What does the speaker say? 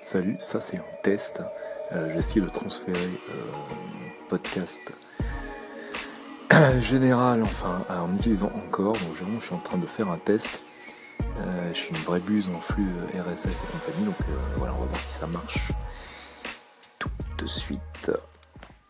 Salut, ça c'est un test. Euh, J'essaie de transférer euh, podcast général, enfin, en utilisant encore. Donc je suis en train de faire un test. Euh, je suis une vraie buse en flux euh, RSS et compagnie, donc euh, voilà, on va voir si ça marche tout de suite.